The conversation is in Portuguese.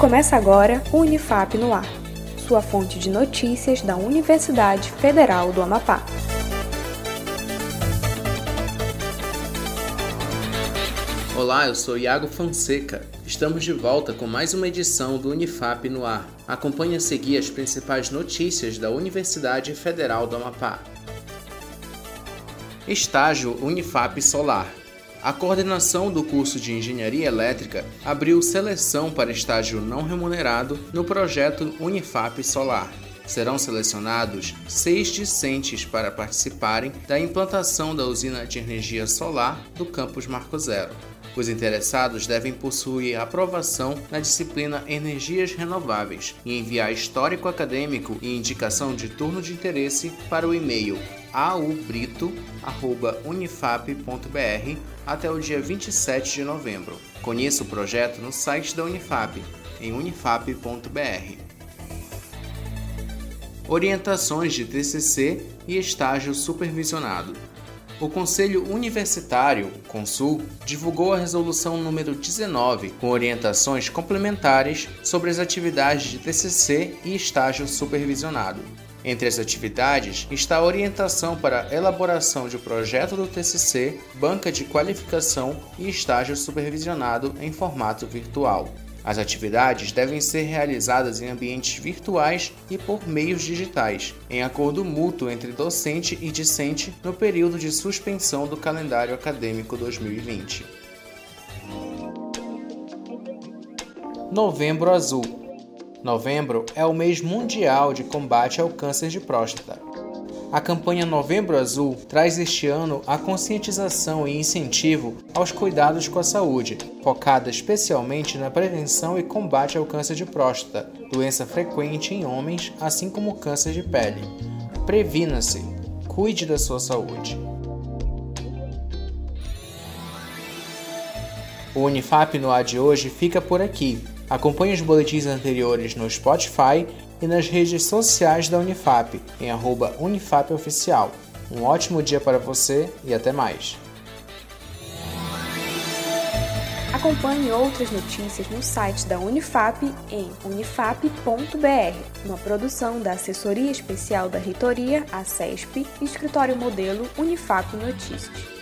Começa agora o Unifap no Ar, sua fonte de notícias da Universidade Federal do Amapá. Olá, eu sou Iago Fonseca. Estamos de volta com mais uma edição do Unifap no Ar. Acompanhe a seguir as principais notícias da Universidade Federal do Amapá. Estágio Unifap Solar. A coordenação do curso de Engenharia Elétrica abriu seleção para estágio não remunerado no projeto Unifap Solar. Serão selecionados seis discentes para participarem da implantação da usina de energia solar do campus Marco Zero. Os interessados devem possuir aprovação na disciplina Energias Renováveis e enviar histórico acadêmico e indicação de turno de interesse para o e-mail aubrito.unifap.br até o dia 27 de novembro. Conheça o projeto no site da Unifap, em unifap.br. Orientações de TCC e estágio supervisionado o Conselho Universitário, Consul, divulgou a resolução número 19, com orientações complementares sobre as atividades de TCC e estágio supervisionado. Entre as atividades está a orientação para a elaboração de projeto do TCC, banca de qualificação e estágio supervisionado em formato virtual. As atividades devem ser realizadas em ambientes virtuais e por meios digitais, em acordo mútuo entre docente e discente no período de suspensão do calendário acadêmico 2020. Novembro Azul Novembro é o mês mundial de combate ao câncer de próstata. A campanha Novembro Azul traz este ano a conscientização e incentivo aos cuidados com a saúde, focada especialmente na prevenção e combate ao câncer de próstata, doença frequente em homens, assim como câncer de pele. Previna-se, cuide da sua saúde. O Unifap no ar de hoje fica por aqui. Acompanhe os boletins anteriores no Spotify e nas redes sociais da Unifap, em arroba unifapoficial. Um ótimo dia para você e até mais. Acompanhe outras notícias no site da Unifap em unifap.br, uma produção da Assessoria Especial da Reitoria, a CESP, Escritório Modelo Unifap Notícias.